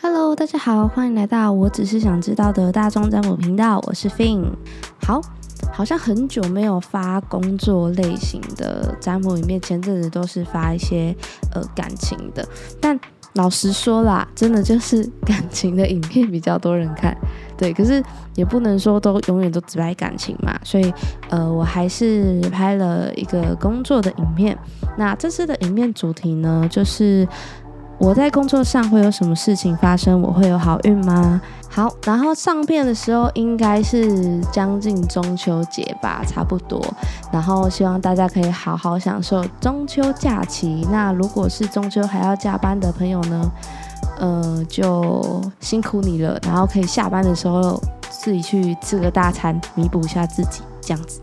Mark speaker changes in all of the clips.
Speaker 1: Hello，大家好，欢迎来到我只是想知道的大众占卜频道，我是 Fin。好，好像很久没有发工作类型的占卜影片，前阵子都是发一些呃感情的，但老实说啦，真的就是感情的影片比较多人看，对，可是也不能说都永远都只拍感情嘛，所以呃，我还是拍了一个工作的影片。那这次的影片主题呢，就是我在工作上会有什么事情发生，我会有好运吗？好，然后上片的时候应该是将近中秋节吧，差不多。然后希望大家可以好好享受中秋假期。那如果是中秋还要加班的朋友呢，呃，就辛苦你了。然后可以下班的时候自己去吃个大餐，弥补一下自己，这样子。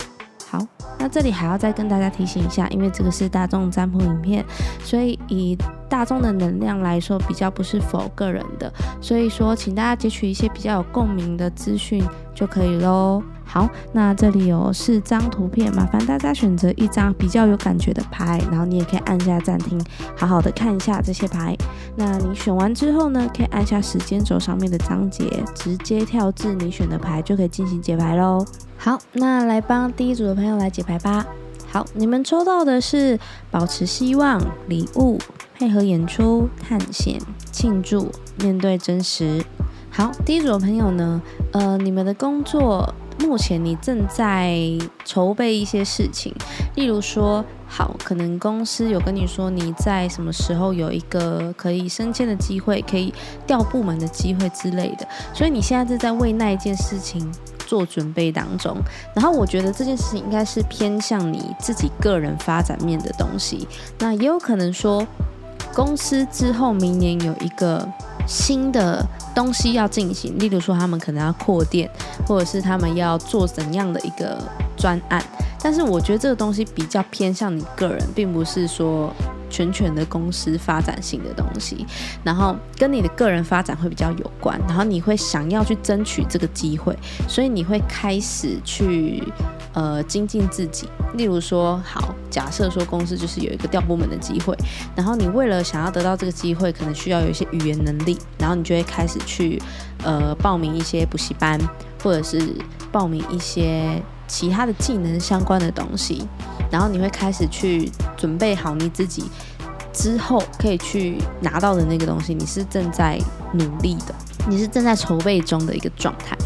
Speaker 1: 好，那这里还要再跟大家提醒一下，因为这个是大众占卜影片，所以以大众的能量来说，比较不是否个人的，所以说请大家截取一些比较有共鸣的资讯就可以喽。好，那这里有四张图片，麻烦大家选择一张比较有感觉的牌，然后你也可以按下暂停，好好的看一下这些牌。那你选完之后呢，可以按下时间轴上面的章节，直接跳至你选的牌，就可以进行解牌喽。好，那来帮第一组的朋友来解牌吧。好，你们抽到的是保持希望、礼物、配合演出、探险、庆祝、面对真实。好，第一组的朋友呢，呃，你们的工作。目前你正在筹备一些事情，例如说，好，可能公司有跟你说你在什么时候有一个可以升迁的机会，可以调部门的机会之类的，所以你现在是在为那一件事情做准备当中。然后我觉得这件事情应该是偏向你自己个人发展面的东西，那也有可能说，公司之后明年有一个。新的东西要进行，例如说他们可能要扩店，或者是他们要做怎样的一个专案。但是我觉得这个东西比较偏向你个人，并不是说。全权的公司发展性的东西，然后跟你的个人发展会比较有关，然后你会想要去争取这个机会，所以你会开始去呃精进自己。例如说，好，假设说公司就是有一个调部门的机会，然后你为了想要得到这个机会，可能需要有一些语言能力，然后你就会开始去呃报名一些补习班，或者是报名一些其他的技能相关的东西。然后你会开始去准备好你自己之后可以去拿到的那个东西，你是正在努力的，你是正在筹备中的一个状态。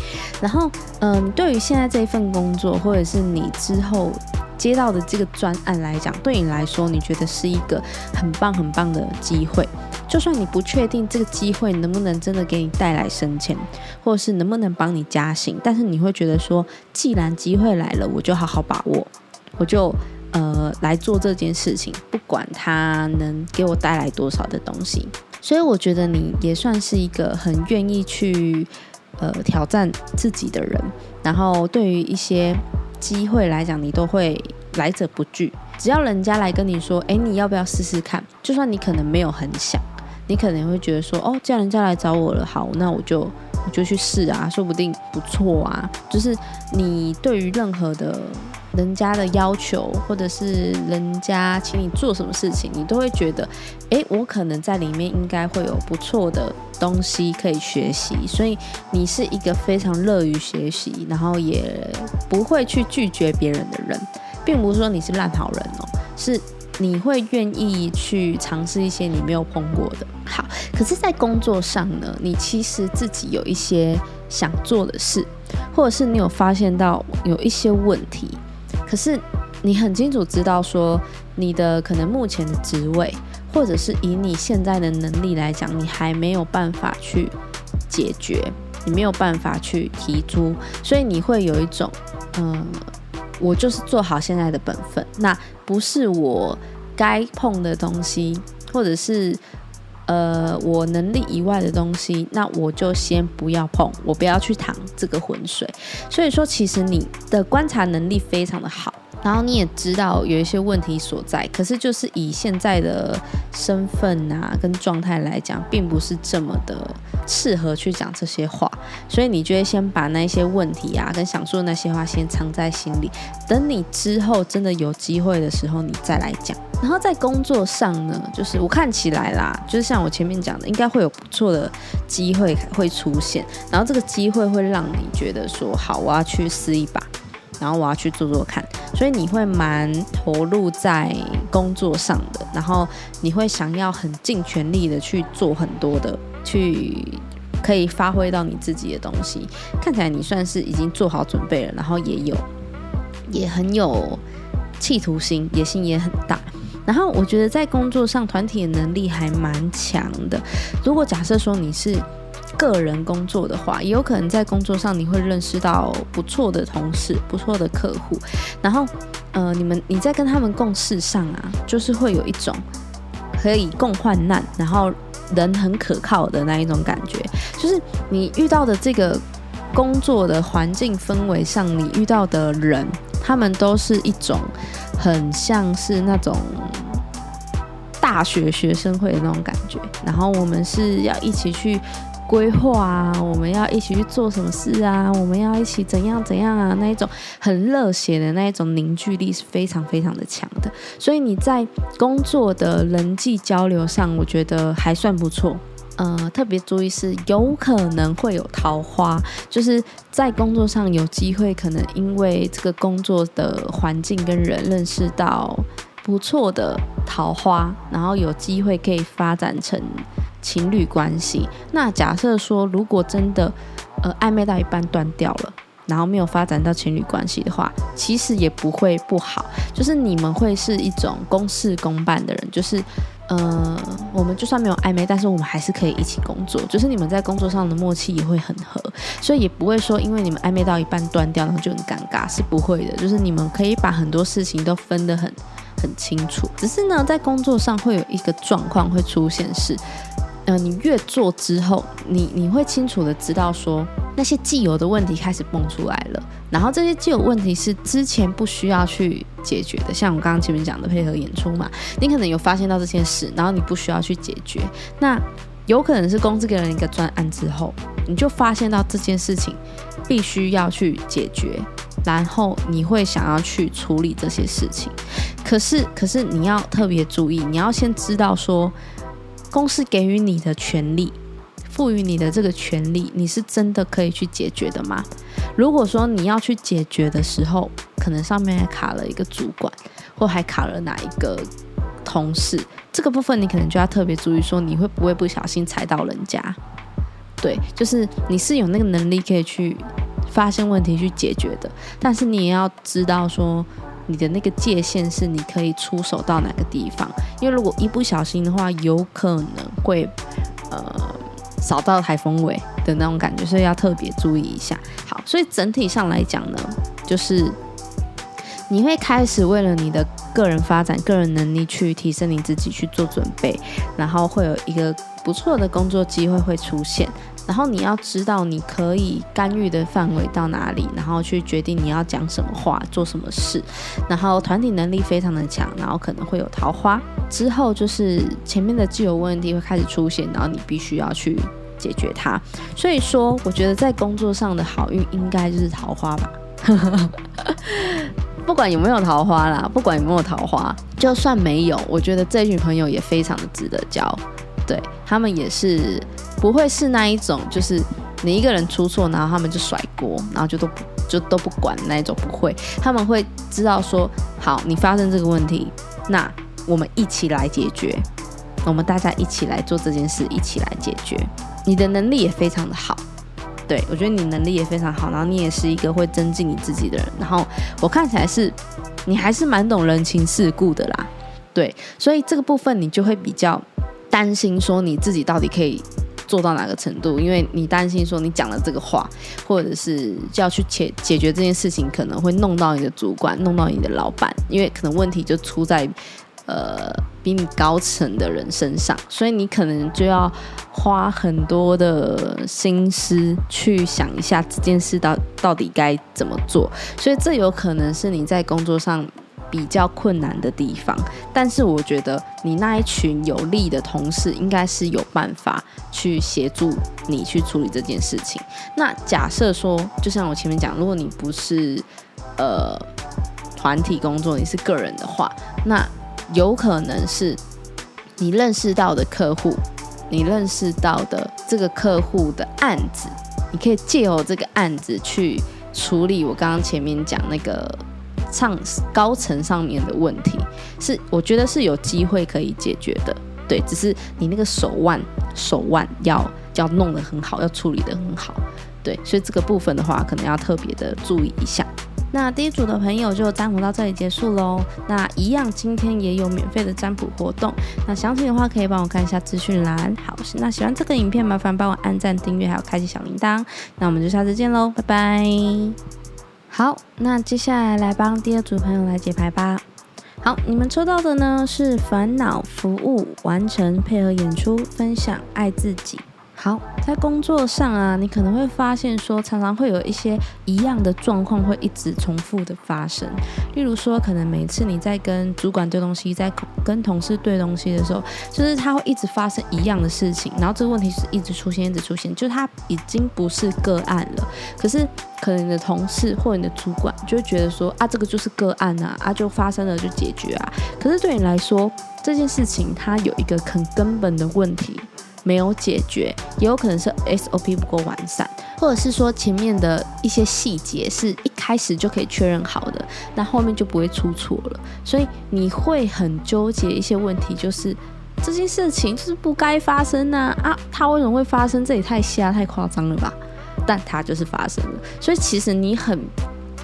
Speaker 1: 然后，嗯，对于现在这一份工作，或者是你之后接到的这个专案来讲，对你来说，你觉得是一个很棒很棒的机会。就算你不确定这个机会能不能真的给你带来升迁，或者是能不能帮你加薪，但是你会觉得说，既然机会来了，我就好好把握。我就呃来做这件事情，不管它能给我带来多少的东西，所以我觉得你也算是一个很愿意去呃挑战自己的人。然后对于一些机会来讲，你都会来者不拒。只要人家来跟你说，哎，你要不要试试看？就算你可能没有很想，你可能会觉得说，哦，既然人家来找我了，好，那我就我就去试啊，说不定不错啊。就是你对于任何的。人家的要求，或者是人家请你做什么事情，你都会觉得，哎，我可能在里面应该会有不错的东西可以学习，所以你是一个非常乐于学习，然后也不会去拒绝别人的人，并不是说你是烂好人哦，是你会愿意去尝试一些你没有碰过的。好，可是，在工作上呢，你其实自己有一些想做的事，或者是你有发现到有一些问题。可是你很清楚知道，说你的可能目前的职位，或者是以你现在的能力来讲，你还没有办法去解决，你没有办法去提出，所以你会有一种，嗯，我就是做好现在的本分，那不是我该碰的东西，或者是。呃，我能力以外的东西，那我就先不要碰，我不要去淌这个浑水。所以说，其实你的观察能力非常的好，然后你也知道有一些问题所在，可是就是以现在的身份啊跟状态来讲，并不是这么的适合去讲这些话，所以你就会先把那些问题啊跟想说的那些话先藏在心里，等你之后真的有机会的时候，你再来讲。然后在工作上呢，就是我看起来啦，就是像我前面讲的，应该会有不错的机会会出现，然后这个机会会让你觉得说，好，我要去试一把。然后我要去做做看，所以你会蛮投入在工作上的，然后你会想要很尽全力的去做很多的，去可以发挥到你自己的东西。看起来你算是已经做好准备了，然后也有也很有企图心，野心也很大。然后我觉得在工作上团体的能力还蛮强的。如果假设说你是。个人工作的话，也有可能在工作上你会认识到不错的同事、不错的客户，然后，呃，你们你在跟他们共事上啊，就是会有一种可以共患难，然后人很可靠的那一种感觉。就是你遇到的这个工作的环境氛围上，你遇到的人，他们都是一种很像是那种大学学生会的那种感觉，然后我们是要一起去。规划啊，我们要一起去做什么事啊？我们要一起怎样怎样啊？那一种很热血的那一种凝聚力是非常非常的强的。所以你在工作的人际交流上，我觉得还算不错。呃，特别注意是有可能会有桃花，就是在工作上有机会，可能因为这个工作的环境跟人认识到不错的桃花，然后有机会可以发展成。情侣关系，那假设说，如果真的，呃，暧昧到一半断掉了，然后没有发展到情侣关系的话，其实也不会不好，就是你们会是一种公事公办的人，就是，呃，我们就算没有暧昧，但是我们还是可以一起工作，就是你们在工作上的默契也会很合，所以也不会说因为你们暧昧到一半断掉，然后就很尴尬，是不会的，就是你们可以把很多事情都分得很很清楚，只是呢，在工作上会有一个状况会出现是。呃，你越做之后，你你会清楚的知道说那些既有的问题开始蹦出来了，然后这些既有问题是之前不需要去解决的，像我刚刚前面讲的配合演出嘛，你可能有发现到这件事，然后你不需要去解决，那有可能是公司给了你一个专案之后，你就发现到这件事情必须要去解决，然后你会想要去处理这些事情，可是可是你要特别注意，你要先知道说。公司给予你的权利，赋予你的这个权利，你是真的可以去解决的吗？如果说你要去解决的时候，可能上面还卡了一个主管，或还卡了哪一个同事，这个部分你可能就要特别注意，说你会不会不小心踩到人家？对，就是你是有那个能力可以去发现问题去解决的，但是你也要知道说。你的那个界限是你可以出手到哪个地方，因为如果一不小心的话，有可能会呃扫到台风尾的那种感觉，所以要特别注意一下。好，所以整体上来讲呢，就是你会开始为了你的个人发展、个人能力去提升你自己去做准备，然后会有一个不错的工作机会会出现。然后你要知道你可以干预的范围到哪里，然后去决定你要讲什么话、做什么事。然后团体能力非常的强，然后可能会有桃花。之后就是前面的既有问题会开始出现，然后你必须要去解决它。所以说，我觉得在工作上的好运应该就是桃花吧。不管有没有桃花啦，不管有没有桃花，就算没有，我觉得这群朋友也非常的值得交。对他们也是不会是那一种，就是你一个人出错，然后他们就甩锅，然后就都不就都不管那一种，不会，他们会知道说，好，你发生这个问题，那我们一起来解决，我们大家一起来做这件事，一起来解决。你的能力也非常的好，对我觉得你能力也非常好，然后你也是一个会增进你自己的人，然后我看起来是你还是蛮懂人情世故的啦，对，所以这个部分你就会比较。担心说你自己到底可以做到哪个程度？因为你担心说你讲了这个话，或者是就要去解解决这件事情，可能会弄到你的主管，弄到你的老板，因为可能问题就出在呃比你高层的人身上，所以你可能就要花很多的心思去想一下这件事到到底该怎么做，所以这有可能是你在工作上比较困难的地方。但是我觉得你那一群有利的同事应该是有办法去协助你去处理这件事情。那假设说，就像我前面讲，如果你不是呃团体工作，你是个人的话，那有可能是你认识到的客户，你认识到的这个客户的案子，你可以借由这个案子去处理我刚刚前面讲那个上高层上面的问题，是我觉得是有机会可以解决的。对，只是你那个手腕手腕要要弄得很好，要处理得很好。对，所以这个部分的话，可能要特别的注意一下。那第一组的朋友就占卜到这里结束喽。那一样，今天也有免费的占卜活动。那详情的话可以帮我看一下资讯栏。好，那喜欢这个影片，麻烦帮我按赞、订阅，还有开启小铃铛。那我们就下次见喽，拜拜。好，那接下来来帮第二组朋友来解牌吧。好，你们抽到的呢是烦恼服务完成，配合演出，分享爱自己。好，在工作上啊，你可能会发现说，常常会有一些一样的状况会一直重复的发生。例如说，可能每次你在跟主管对东西，在跟同事对东西的时候，就是他会一直发生一样的事情，然后这个问题是一直出现，一直出现，就是他已经不是个案了。可是，可能你的同事或你的主管就会觉得说，啊，这个就是个案啊，啊，就发生了就解决啊。可是对你来说，这件事情它有一个很根本的问题。没有解决，也有可能是 SOP 不够完善，或者是说前面的一些细节是一开始就可以确认好的，那后面就不会出错了。所以你会很纠结一些问题，就是这件事情是不该发生呢？啊，它为什么会发生？这也太瞎太夸张了吧？但它就是发生了。所以其实你很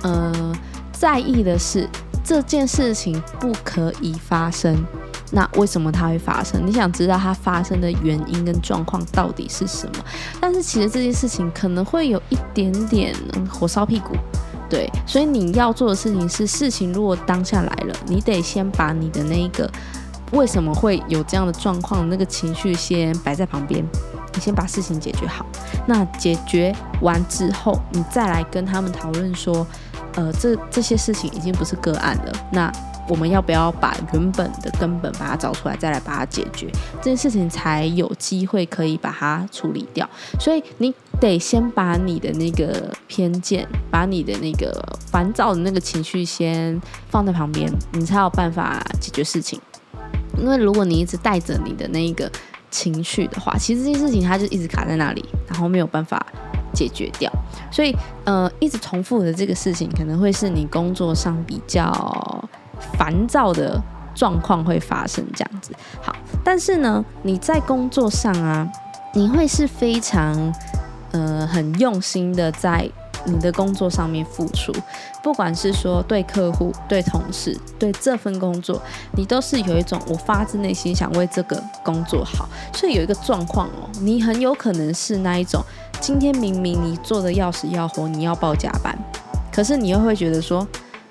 Speaker 1: 呃在意的是这件事情不可以发生。那为什么它会发生？你想知道它发生的原因跟状况到底是什么？但是其实这件事情可能会有一点点火烧屁股，对，所以你要做的事情是，事情如果当下来了，你得先把你的那一个为什么会有这样的状况那个情绪先摆在旁边，你先把事情解决好。那解决完之后，你再来跟他们讨论说，呃，这这些事情已经不是个案了，那。我们要不要把原本的根本把它找出来，再来把它解决这件事情，才有机会可以把它处理掉。所以你得先把你的那个偏见，把你的那个烦躁的那个情绪先放在旁边，你才有办法解决事情。因为如果你一直带着你的那个情绪的话，其实这件事情它就一直卡在那里，然后没有办法解决掉。所以，呃，一直重复的这个事情，可能会是你工作上比较。烦躁的状况会发生这样子，好，但是呢，你在工作上啊，你会是非常呃很用心的在你的工作上面付出，不管是说对客户、对同事、对这份工作，你都是有一种我发自内心想为这个工作好。所以有一个状况哦，你很有可能是那一种，今天明明你做的要死要活，你要报加班，可是你又会觉得说，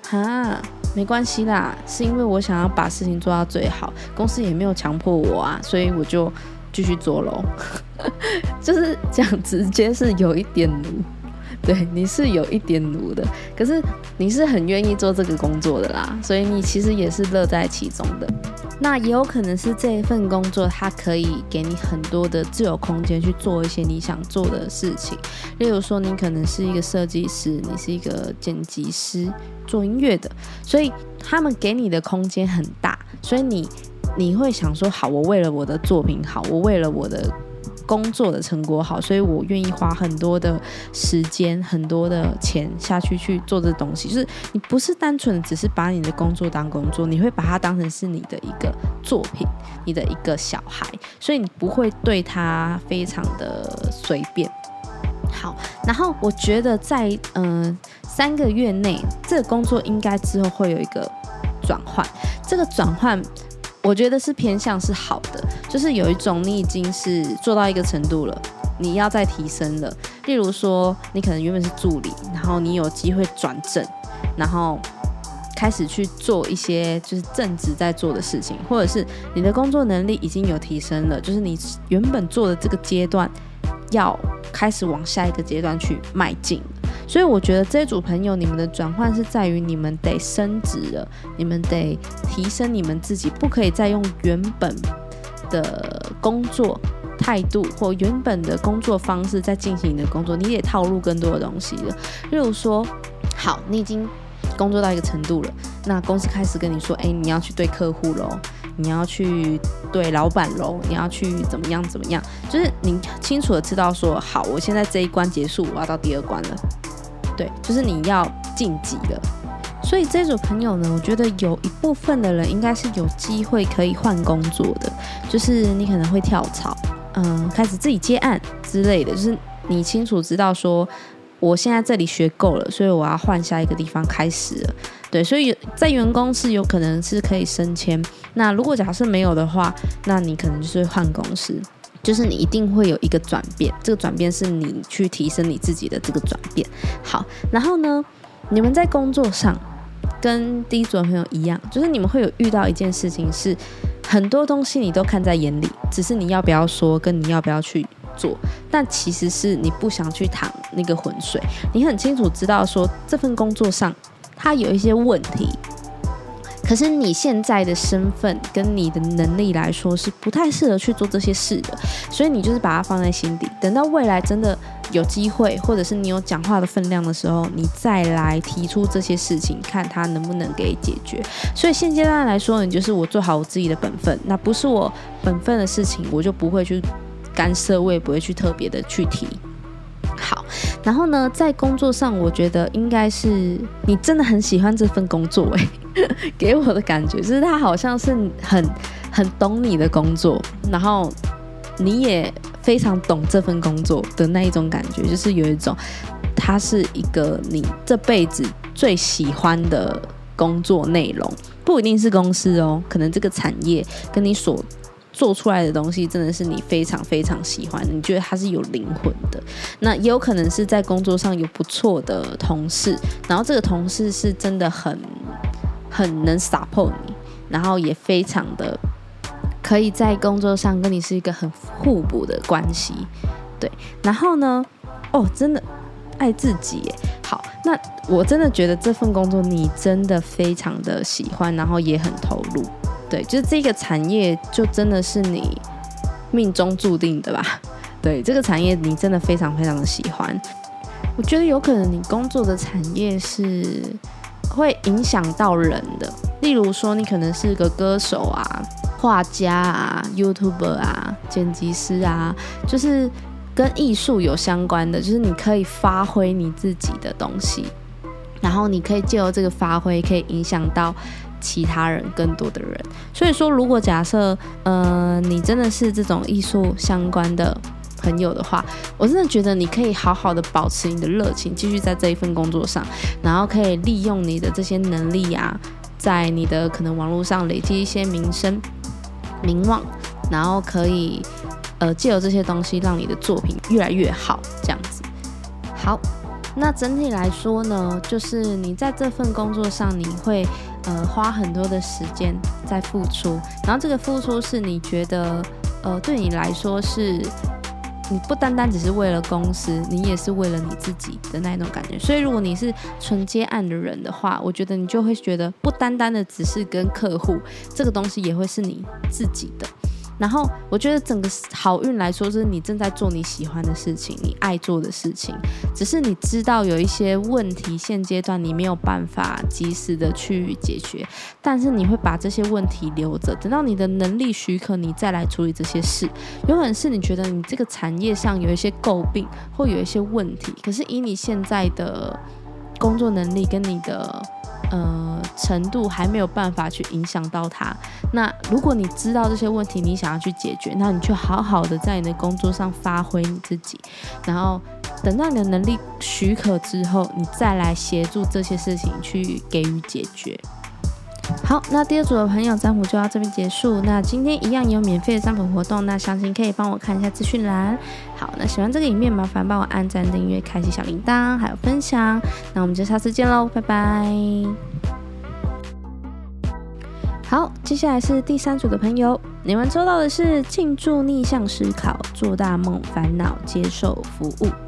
Speaker 1: 哈。没关系啦，是因为我想要把事情做到最好，公司也没有强迫我啊，所以我就继续做喽。就是这样，直接是有一点，对，你是有一点奴的，可是你是很愿意做这个工作的啦，所以你其实也是乐在其中的。那也有可能是这一份工作，它可以给你很多的自由空间去做一些你想做的事情。例如说，你可能是一个设计师，你是一个剪辑师，做音乐的，所以他们给你的空间很大，所以你你会想说，好，我为了我的作品好，我为了我的。工作的成果好，所以我愿意花很多的时间、很多的钱下去去做这东西。就是你不是单纯只是把你的工作当工作，你会把它当成是你的一个作品，你的一个小孩，所以你不会对他非常的随便。好，然后我觉得在嗯三个月内，这个工作应该之后会有一个转换，这个转换。我觉得是偏向是好的，就是有一种你已经是做到一个程度了，你要再提升了。例如说，你可能原本是助理，然后你有机会转正，然后开始去做一些就是正职在做的事情，或者是你的工作能力已经有提升了，就是你原本做的这个阶段要开始往下一个阶段去迈进。所以我觉得这一组朋友，你们的转换是在于你们得升职了，你们得提升你们自己，不可以再用原本的工作态度或原本的工作方式在进行你的工作，你得套路更多的东西了。例如说，好，你已经工作到一个程度了，那公司开始跟你说，哎，你要去对客户喽，你要去对老板喽，你要去怎么样怎么样，就是你清楚的知道说，好，我现在这一关结束，我要到第二关了。对，就是你要晋级了，所以这组朋友呢，我觉得有一部分的人应该是有机会可以换工作的，就是你可能会跳槽，嗯，开始自己接案之类的，就是你清楚知道说，我现在这里学够了，所以我要换下一个地方开始了。对，所以在员工是有可能是可以升迁，那如果假设没有的话，那你可能就是换公司。就是你一定会有一个转变，这个转变是你去提升你自己的这个转变。好，然后呢，你们在工作上跟第一组的朋友一样，就是你们会有遇到一件事情，是很多东西你都看在眼里，只是你要不要说，跟你要不要去做。但其实是你不想去淌那个浑水，你很清楚知道说这份工作上它有一些问题。可是你现在的身份跟你的能力来说是不太适合去做这些事的，所以你就是把它放在心底，等到未来真的有机会，或者是你有讲话的分量的时候，你再来提出这些事情，看他能不能给解决。所以现阶段来说，你就是我做好我自己的本分，那不是我本分的事情，我就不会去干涉，我也不会去特别的去提。好，然后呢，在工作上，我觉得应该是你真的很喜欢这份工作，诶。给我的感觉就是他好像是很很懂你的工作，然后你也非常懂这份工作的那一种感觉，就是有一种他是一个你这辈子最喜欢的工作内容，不一定是公司哦，可能这个产业跟你所做出来的东西真的是你非常非常喜欢，你觉得它是有灵魂的。那也有可能是在工作上有不错的同事，然后这个同事是真的很。很能 support 你，然后也非常的可以在工作上跟你是一个很互补的关系，对。然后呢，哦，真的爱自己。好，那我真的觉得这份工作你真的非常的喜欢，然后也很投入，对，就是这个产业就真的是你命中注定的吧？对，这个产业你真的非常非常的喜欢。我觉得有可能你工作的产业是。会影响到人的，例如说，你可能是个歌手啊、画家啊、YouTuber 啊、剪辑师啊，就是跟艺术有相关的，就是你可以发挥你自己的东西，然后你可以借由这个发挥，可以影响到其他人更多的人。所以说，如果假设，呃，你真的是这种艺术相关的。朋友的话，我真的觉得你可以好好的保持你的热情，继续在这一份工作上，然后可以利用你的这些能力啊，在你的可能网络上累积一些名声、名望，然后可以呃借由这些东西让你的作品越来越好，这样子。好，那整体来说呢，就是你在这份工作上，你会呃花很多的时间在付出，然后这个付出是你觉得呃对你来说是。你不单单只是为了公司，你也是为了你自己的那种感觉。所以，如果你是纯接案的人的话，我觉得你就会觉得不单单的只是跟客户，这个东西也会是你自己的。然后我觉得整个好运来说，就是你正在做你喜欢的事情，你爱做的事情。只是你知道有一些问题，现阶段你没有办法及时的去解决，但是你会把这些问题留着，等到你的能力许可，你再来处理这些事。有可能是你觉得你这个产业上有一些诟病，或有一些问题，可是以你现在的工作能力跟你的。呃，程度还没有办法去影响到他。那如果你知道这些问题，你想要去解决，那你就好好的在你的工作上发挥你自己，然后等到你的能力许可之后，你再来协助这些事情去给予解决。好，那第二组的朋友占卜就到这边结束。那今天一样有免费的占卜活动，那详情可以帮我看一下资讯栏。好，那喜欢这个影片，麻烦帮我按赞、订阅、开启小铃铛，还有分享。那我们就下次见喽，拜拜。好，接下来是第三组的朋友，你们抽到的是庆祝逆向思考，做大梦，烦恼接受服务。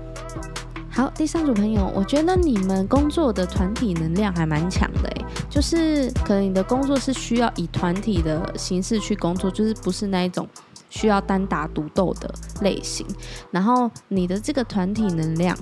Speaker 1: 好，第三组朋友，我觉得你们工作的团体能量还蛮强的诶，就是可能你的工作是需要以团体的形式去工作，就是不是那一种需要单打独斗的类型。然后你的这个团体能量。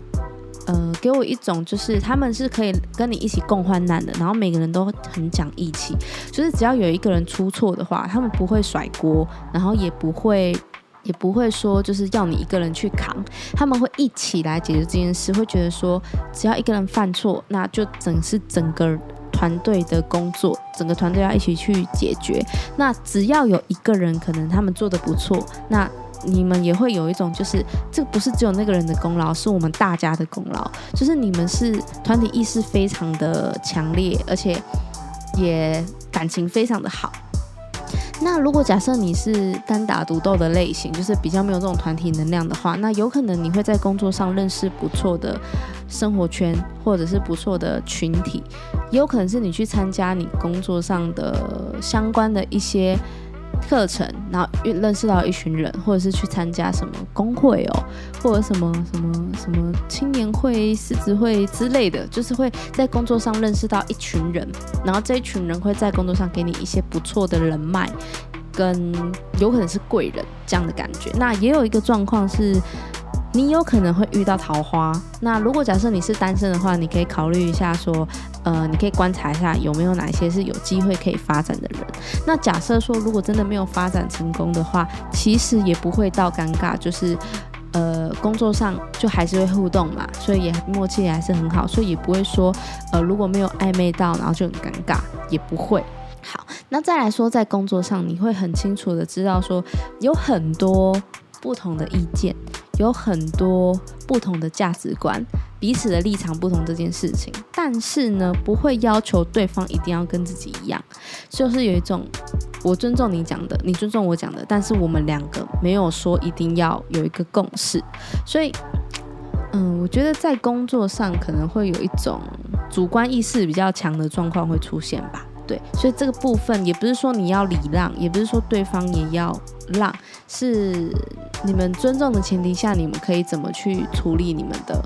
Speaker 1: 呃，给我一种就是他们是可以跟你一起共患难的，然后每个人都很讲义气，就是只要有一个人出错的话，他们不会甩锅，然后也不会也不会说就是要你一个人去扛，他们会一起来解决这件事，会觉得说只要一个人犯错，那就整是整个团队的工作，整个团队要一起去解决。那只要有一个人可能他们做的不错，那。你们也会有一种，就是这不是只有那个人的功劳，是我们大家的功劳。就是你们是团体意识非常的强烈，而且也感情非常的好。那如果假设你是单打独斗的类型，就是比较没有这种团体能量的话，那有可能你会在工作上认识不错的生活圈，或者是不错的群体，也有可能是你去参加你工作上的相关的一些。课程，然后认识到一群人，或者是去参加什么工会哦，或者什么什么什么青年会、狮子会之类的，就是会在工作上认识到一群人，然后这一群人会在工作上给你一些不错的人脉，跟有可能是贵人这样的感觉。那也有一个状况是。你有可能会遇到桃花。那如果假设你是单身的话，你可以考虑一下，说，呃，你可以观察一下有没有哪些是有机会可以发展的人。那假设说，如果真的没有发展成功的话，其实也不会到尴尬，就是，呃，工作上就还是会互动嘛，所以也默契也还是很好，所以也不会说，呃，如果没有暧昧到，然后就很尴尬，也不会。好，那再来说，在工作上，你会很清楚的知道说，有很多不同的意见。有很多不同的价值观，彼此的立场不同这件事情，但是呢，不会要求对方一定要跟自己一样，就是有一种我尊重你讲的，你尊重我讲的，但是我们两个没有说一定要有一个共识，所以，嗯，我觉得在工作上可能会有一种主观意识比较强的状况会出现吧。对，所以这个部分也不是说你要礼让，也不是说对方也要让，是你们尊重的前提下，你们可以怎么去处理你们的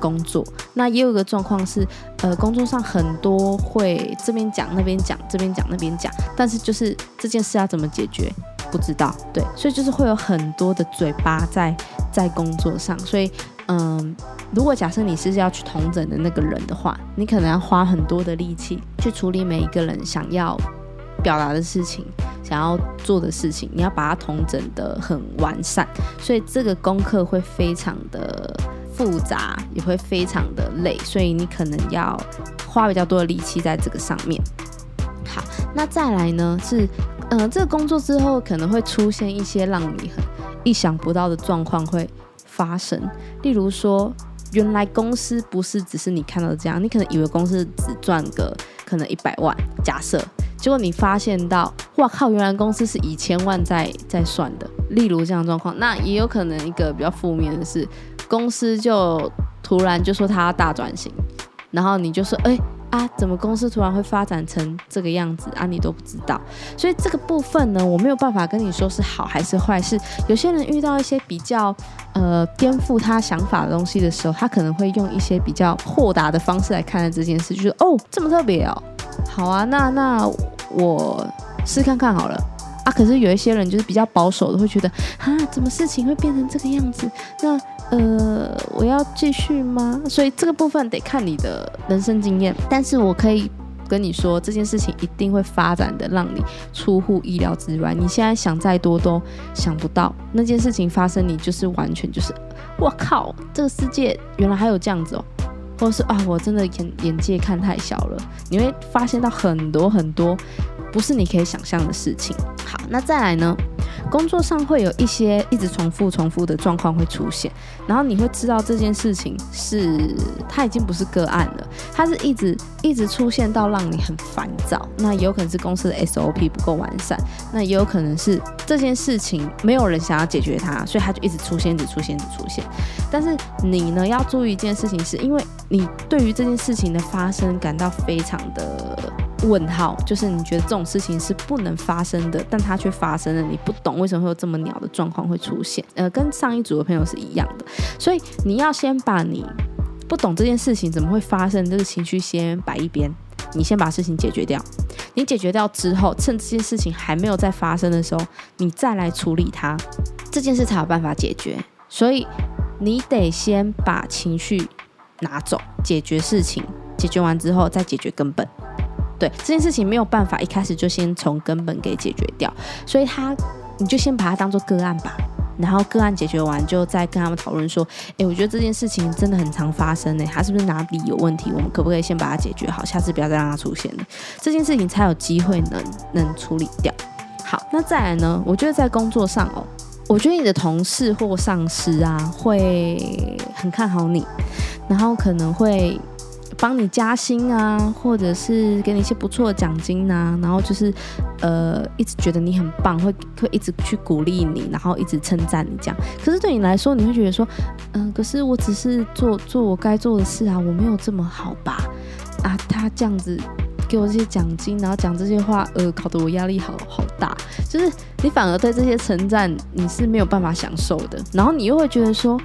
Speaker 1: 工作。那也有一个状况是，呃，工作上很多会这边讲那边讲，这边讲那边讲，但是就是这件事要怎么解决，不知道。对，所以就是会有很多的嘴巴在在工作上，所以。嗯，如果假设你是要去同诊的那个人的话，你可能要花很多的力气去处理每一个人想要表达的事情、想要做的事情，你要把它同诊的很完善，所以这个功课会非常的复杂，也会非常的累，所以你可能要花比较多的力气在这个上面。好，那再来呢是，嗯，这个工作之后可能会出现一些让你很意想不到的状况会。发生，例如说，原来公司不是只是你看到这样，你可能以为公司只赚个可能一百万，假设，结果你发现到，哇靠，原来公司是以千万在在算的。例如这样状况，那也有可能一个比较负面的是，公司就突然就说他要大转型，然后你就说，哎。啊，怎么公司突然会发展成这个样子啊？你都不知道，所以这个部分呢，我没有办法跟你说是好还是坏。是有些人遇到一些比较呃颠覆他想法的东西的时候，他可能会用一些比较豁达的方式来看待这件事，就是哦这么特别哦，好啊，那那我试看看好了啊。可是有一些人就是比较保守的，会觉得啊，怎么事情会变成这个样子？那。呃，我要继续吗？所以这个部分得看你的人生经验，但是我可以跟你说，这件事情一定会发展的让你出乎意料之外。你现在想再多都想不到，那件事情发生，你就是完全就是，我靠，这个世界原来还有这样子哦，或者是啊，我真的眼眼界看太小了。你会发现到很多很多不是你可以想象的事情。好，那再来呢？工作上会有一些一直重复、重复的状况会出现，然后你会知道这件事情是它已经不是个案了，它是一直一直出现到让你很烦躁。那也有可能是公司的 SOP 不够完善，那也有可能是这件事情没有人想要解决它，所以它就一直出现、一直出现、一直出现。但是你呢要注意一件事情，是因为你对于这件事情的发生感到非常的问号，就是你觉得这种事情是不能发生的，但它却发生了，你不懂为什么会有这么鸟的状况会出现。呃，跟上一组的朋友是一样的，所以你要先把你不懂这件事情怎么会发生这个情绪先摆一边，你先把事情解决掉。你解决掉之后，趁这件事情还没有再发生的时候，你再来处理它，这件事才有办法解决。所以你得先把情绪拿走，解决事情，解决完之后再解决根本。对这件事情没有办法一开始就先从根本给解决掉，所以他你就先把它当做个案吧。然后个案解决完，就再跟他们讨论说：“诶，我觉得这件事情真的很常发生呢，他是不是哪里有问题？我们可不可以先把它解决好，下次不要再让它出现了？这件事情才有机会能能处理掉。好，那再来呢？我觉得在工作上哦，我觉得你的同事或上司啊，会很看好你，然后可能会。”帮你加薪啊，或者是给你一些不错的奖金呐，然后就是，呃，一直觉得你很棒，会会一直去鼓励你，然后一直称赞你这样。可是对你来说，你会觉得说，嗯，可是我只是做做我该做的事啊，我没有这么好吧？啊，他这样子给我这些奖金，然后讲这些话，呃，搞得我压力好好大。就是你反而对这些称赞你是没有办法享受的，然后你又会觉得说。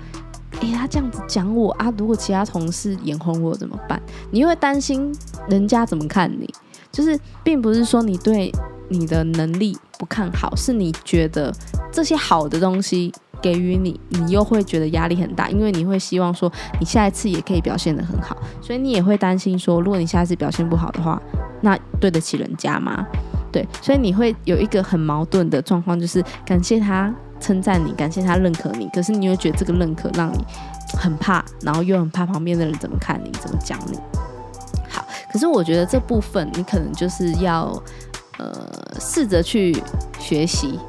Speaker 1: 哎，他这样子讲我啊，如果其他同事眼红我怎么办？你会担心人家怎么看你？就是并不是说你对你的能力不看好，是你觉得这些好的东西给予你，你又会觉得压力很大，因为你会希望说你下一次也可以表现得很好，所以你也会担心说，如果你下一次表现不好的话，那对得起人家吗？对，所以你会有一个很矛盾的状况，就是感谢他。称赞你，感谢他认可你，可是你又觉得这个认可让你很怕，然后又很怕旁边的人怎么看你，怎么讲你。好，可是我觉得这部分你可能就是要呃试着去学习，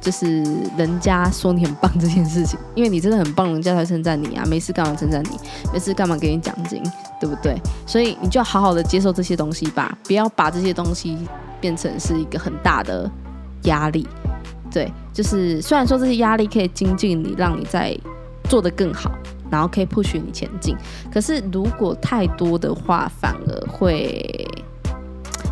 Speaker 1: 就是人家说你很棒这件事情，因为你真的很棒，人家才称赞你啊，没事干嘛称赞你，没事干嘛给你奖金，对不对？所以你就好好的接受这些东西吧，不要把这些东西变成是一个很大的压力。对，就是虽然说这些压力可以精进你，让你在做得更好，然后可以 push 你前进。可是如果太多的话，反而会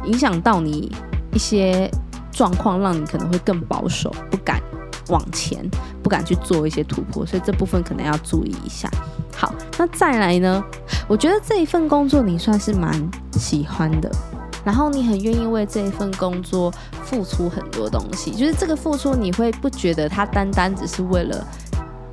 Speaker 1: 影响到你一些状况，让你可能会更保守，不敢往前，不敢去做一些突破。所以这部分可能要注意一下。好，那再来呢？我觉得这一份工作你算是蛮喜欢的。然后你很愿意为这一份工作付出很多东西，就是这个付出你会不觉得它单单只是为了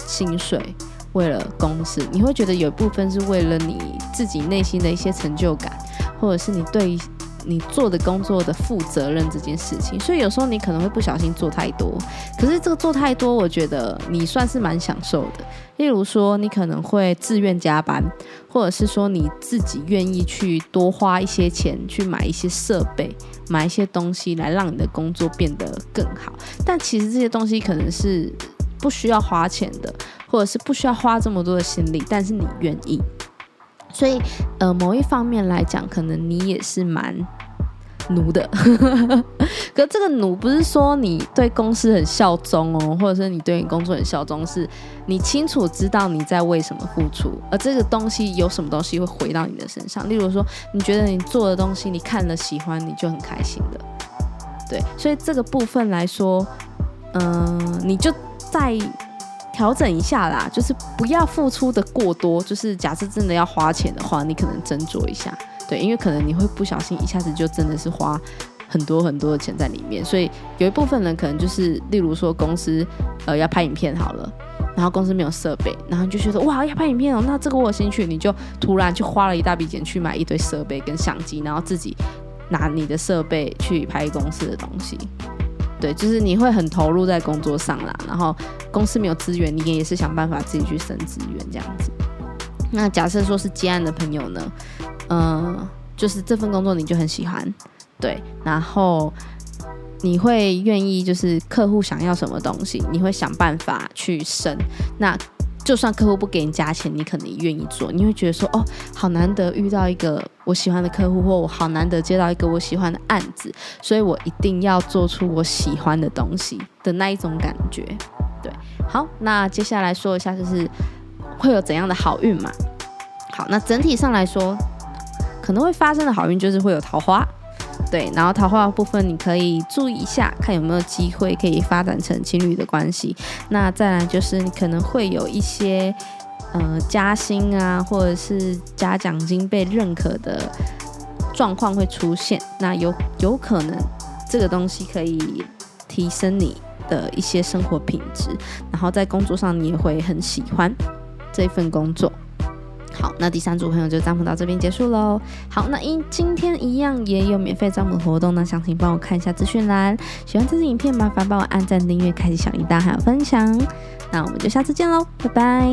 Speaker 1: 薪水，为了公司，你会觉得有一部分是为了你自己内心的一些成就感，或者是你对。你做的工作的负责任这件事情，所以有时候你可能会不小心做太多。可是这个做太多，我觉得你算是蛮享受的。例如说，你可能会自愿加班，或者是说你自己愿意去多花一些钱去买一些设备、买一些东西来让你的工作变得更好。但其实这些东西可能是不需要花钱的，或者是不需要花这么多的心力，但是你愿意。所以，呃，某一方面来讲，可能你也是蛮奴的。可这个奴不是说你对公司很效忠哦，或者是你对你工作很效忠，是你清楚知道你在为什么付出，而这个东西有什么东西会回到你的身上。例如说，你觉得你做的东西，你看了喜欢，你就很开心的。对，所以这个部分来说，嗯，你就在。调整一下啦，就是不要付出的过多。就是假设真的要花钱的话，你可能斟酌一下，对，因为可能你会不小心一下子就真的是花很多很多的钱在里面。所以有一部分人可能就是，例如说公司呃要拍影片好了，然后公司没有设备，然后就觉得哇要拍影片哦，那这个我有兴趣，你就突然就花了一大笔钱去买一堆设备跟相机，然后自己拿你的设备去拍公司的东西。对，就是你会很投入在工作上啦，然后公司没有资源，你也是想办法自己去生资源这样子。那假设说是接案的朋友呢，嗯，就是这份工作你就很喜欢，对，然后你会愿意就是客户想要什么东西，你会想办法去生那。就算客户不给你加钱，你可能愿意做。你会觉得说，哦，好难得遇到一个我喜欢的客户，或我好难得接到一个我喜欢的案子，所以我一定要做出我喜欢的东西的那一种感觉。对，好，那接下来说一下，就是会有怎样的好运嘛？好，那整体上来说，可能会发生的好运就是会有桃花。对，然后桃花的部分你可以注意一下，看有没有机会可以发展成情侣的关系。那再来就是你可能会有一些呃加薪啊，或者是加奖金被认可的状况会出现。那有有可能这个东西可以提升你的一些生活品质，然后在工作上你也会很喜欢这份工作。好，那第三组朋友就占卜到这边结束喽。好，那因今天一样也有免费占卜活动呢，详情帮我看一下资讯栏。喜欢这支影片，麻烦帮我按赞、订阅、开启小铃铛，还有分享。那我们就下次见喽，拜拜。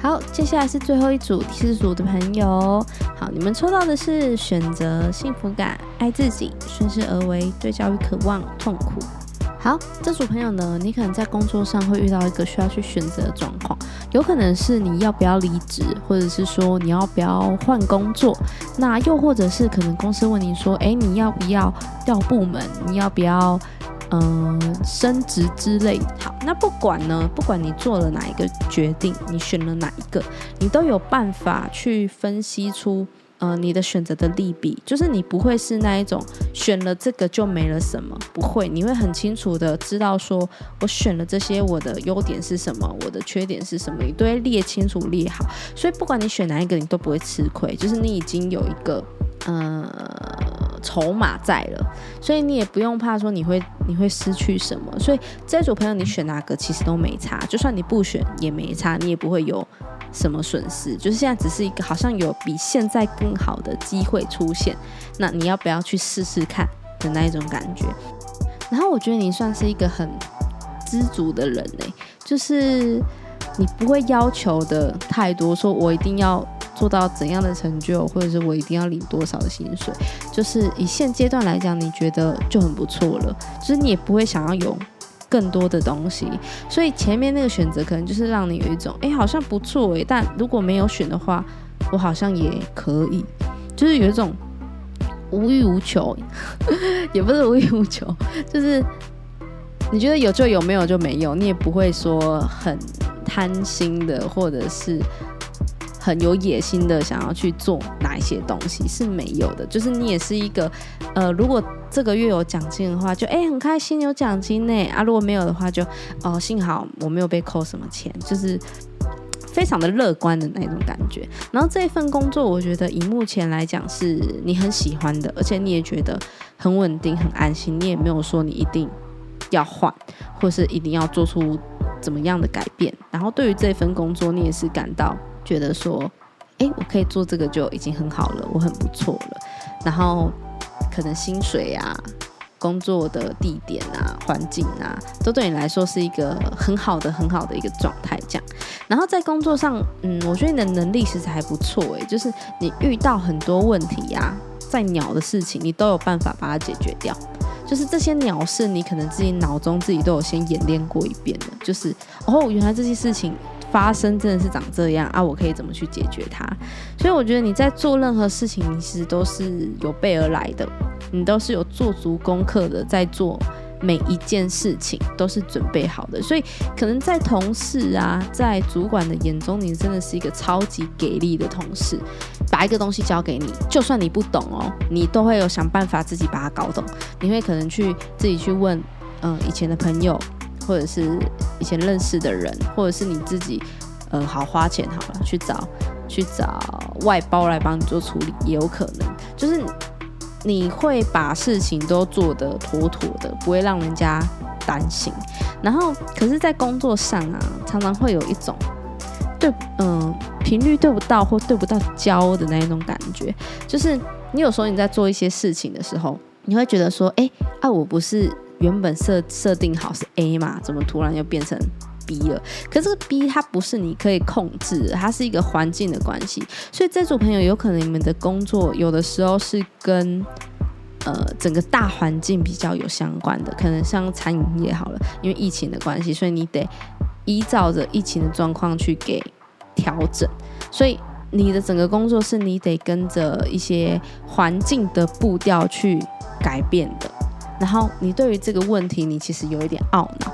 Speaker 1: 好，接下来是最后一组第四组的朋友。好，你们抽到的是选择幸福感、爱自己、顺势而为、对教育渴望、痛苦。好，这组朋友呢，你可能在工作上会遇到一个需要去选择的状况，有可能是你要不要离职，或者是说你要不要换工作，那又或者是可能公司问你说，哎，你要不要调部门，你要不要嗯升职之类。好，那不管呢，不管你做了哪一个决定，你选了哪一个，你都有办法去分析出。呃，你的选择的利弊，就是你不会是那一种选了这个就没了什么，不会，你会很清楚的知道说，我选了这些，我的优点是什么，我的缺点是什么，你都会列清楚列好，所以不管你选哪一个，你都不会吃亏，就是你已经有一个呃筹码在了，所以你也不用怕说你会你会失去什么，所以这组朋友你选哪个其实都没差，就算你不选也没差，你也不会有。什么损失？就是现在只是一个好像有比现在更好的机会出现，那你要不要去试试看的那一种感觉？然后我觉得你算是一个很知足的人呢，就是你不会要求的太多，说我一定要做到怎样的成就，或者是我一定要领多少的薪水，就是以现阶段来讲，你觉得就很不错了，就是你也不会想要有。更多的东西，所以前面那个选择可能就是让你有一种，哎，好像不错哎，但如果没有选的话，我好像也可以，就是有一种无欲无求，也不是无欲无求，就是你觉得有就有，没有就没有，你也不会说很贪心的，或者是。很有野心的，想要去做买一些东西是没有的。就是你也是一个，呃，如果这个月有奖金的话，就哎很开心有奖金呢啊。如果没有的话，就哦幸好我没有被扣什么钱，就是非常的乐观的那种感觉。然后这份工作，我觉得以目前来讲是你很喜欢的，而且你也觉得很稳定、很安心。你也没有说你一定要换，或是一定要做出怎么样的改变。然后对于这份工作，你也是感到。觉得说，哎，我可以做这个就已经很好了，我很不错了。然后可能薪水啊、工作的地点啊、环境啊，都对你来说是一个很好的、很好的一个状态。这样，然后在工作上，嗯，我觉得你的能力其实还不错。哎，就是你遇到很多问题呀，在鸟的事情，你都有办法把它解决掉。就是这些鸟事，你可能自己脑中自己都有先演练过一遍了。就是哦，原来这些事情。发生真的是长这样啊！我可以怎么去解决它？所以我觉得你在做任何事情，其实都是有备而来的，你都是有做足功课的，在做每一件事情都是准备好的。所以可能在同事啊，在主管的眼中，你真的是一个超级给力的同事。把一个东西交给你，就算你不懂哦，你都会有想办法自己把它搞懂。你会可能去自己去问，嗯，以前的朋友。或者是以前认识的人，或者是你自己，呃，好花钱好了，去找去找外包来帮你做处理，也有可能。就是你会把事情都做得妥妥的，不会让人家担心。然后，可是，在工作上啊，常常会有一种对，嗯，频率对不到或对不到焦的那一种感觉。就是你有时候你在做一些事情的时候，你会觉得说，哎，啊，我不是。原本设设定好是 A 嘛，怎么突然又变成 B 了？可这个 B 它不是你可以控制，它是一个环境的关系。所以这组朋友有可能你们的工作有的时候是跟呃整个大环境比较有相关的，可能像餐饮业好了，因为疫情的关系，所以你得依照着疫情的状况去给调整。所以你的整个工作是你得跟着一些环境的步调去改变的。然后你对于这个问题，你其实有一点懊恼，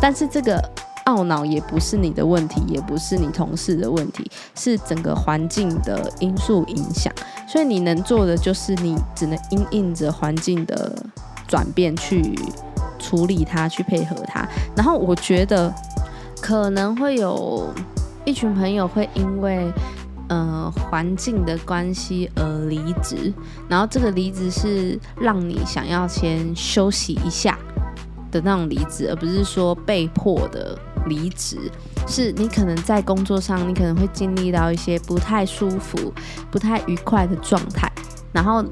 Speaker 1: 但是这个懊恼也不是你的问题，也不是你同事的问题，是整个环境的因素影响。所以你能做的就是你只能因应着环境的转变去处理它，去配合它。然后我觉得可能会有一群朋友会因为呃环境的关系而离职，然后这个离职是让你想要先休息一下的那种离职，而不是说被迫的。离职是你可能在工作上，你可能会经历到一些不太舒服、不太愉快的状态。然后，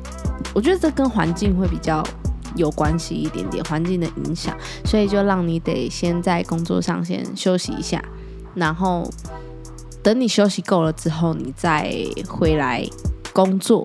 Speaker 1: 我觉得这跟环境会比较有关系一点点，环境的影响，所以就让你得先在工作上先休息一下，然后等你休息够了之后，你再回来工作。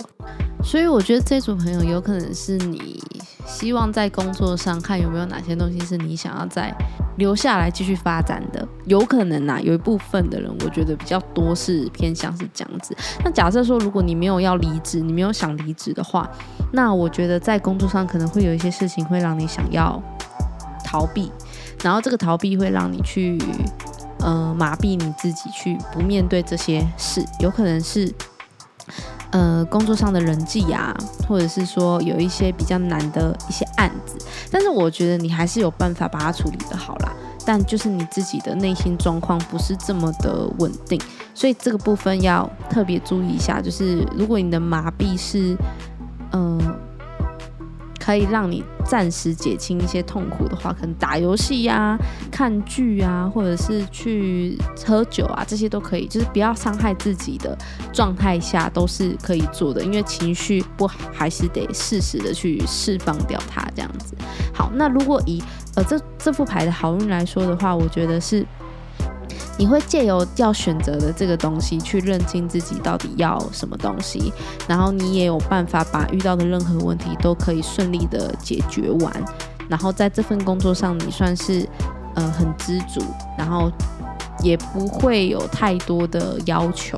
Speaker 1: 所以我觉得这组朋友有可能是你。希望在工作上看有没有哪些东西是你想要再留下来继续发展的，有可能呐，有一部分的人我觉得比较多是偏向是这样子。那假设说如果你没有要离职，你没有想离职的话，那我觉得在工作上可能会有一些事情会让你想要逃避，然后这个逃避会让你去呃麻痹你自己去不面对这些事，有可能是。呃，工作上的人际呀，或者是说有一些比较难的一些案子，但是我觉得你还是有办法把它处理的好啦。但就是你自己的内心状况不是这么的稳定，所以这个部分要特别注意一下。就是如果你的麻痹是，嗯。可以让你暂时减轻一些痛苦的话，可能打游戏呀、看剧啊，或者是去喝酒啊，这些都可以。就是不要伤害自己的状态下，都是可以做的。因为情绪不好，还是得适时的去释放掉它，这样子。好，那如果以呃这这副牌的好运来说的话，我觉得是。你会借由要选择的这个东西去认清自己到底要什么东西，然后你也有办法把遇到的任何问题都可以顺利的解决完，然后在这份工作上你算是呃很知足，然后也不会有太多的要求。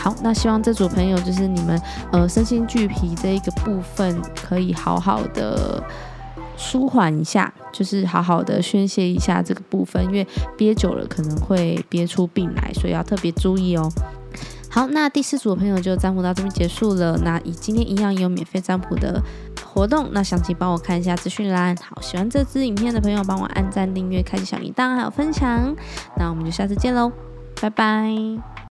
Speaker 1: 好，那希望这组朋友就是你们呃身心俱疲这一个部分可以好好的。舒缓一下，就是好好的宣泄一下这个部分，因为憋久了可能会憋出病来，所以要特别注意哦。好，那第四组的朋友就占卜到这边结束了。那以今天一样有免费占卜的活动，那详情帮我看一下资讯栏。好，喜欢这支影片的朋友帮我按赞、订阅、开启小铃铛还有分享。那我们就下次见喽，拜拜。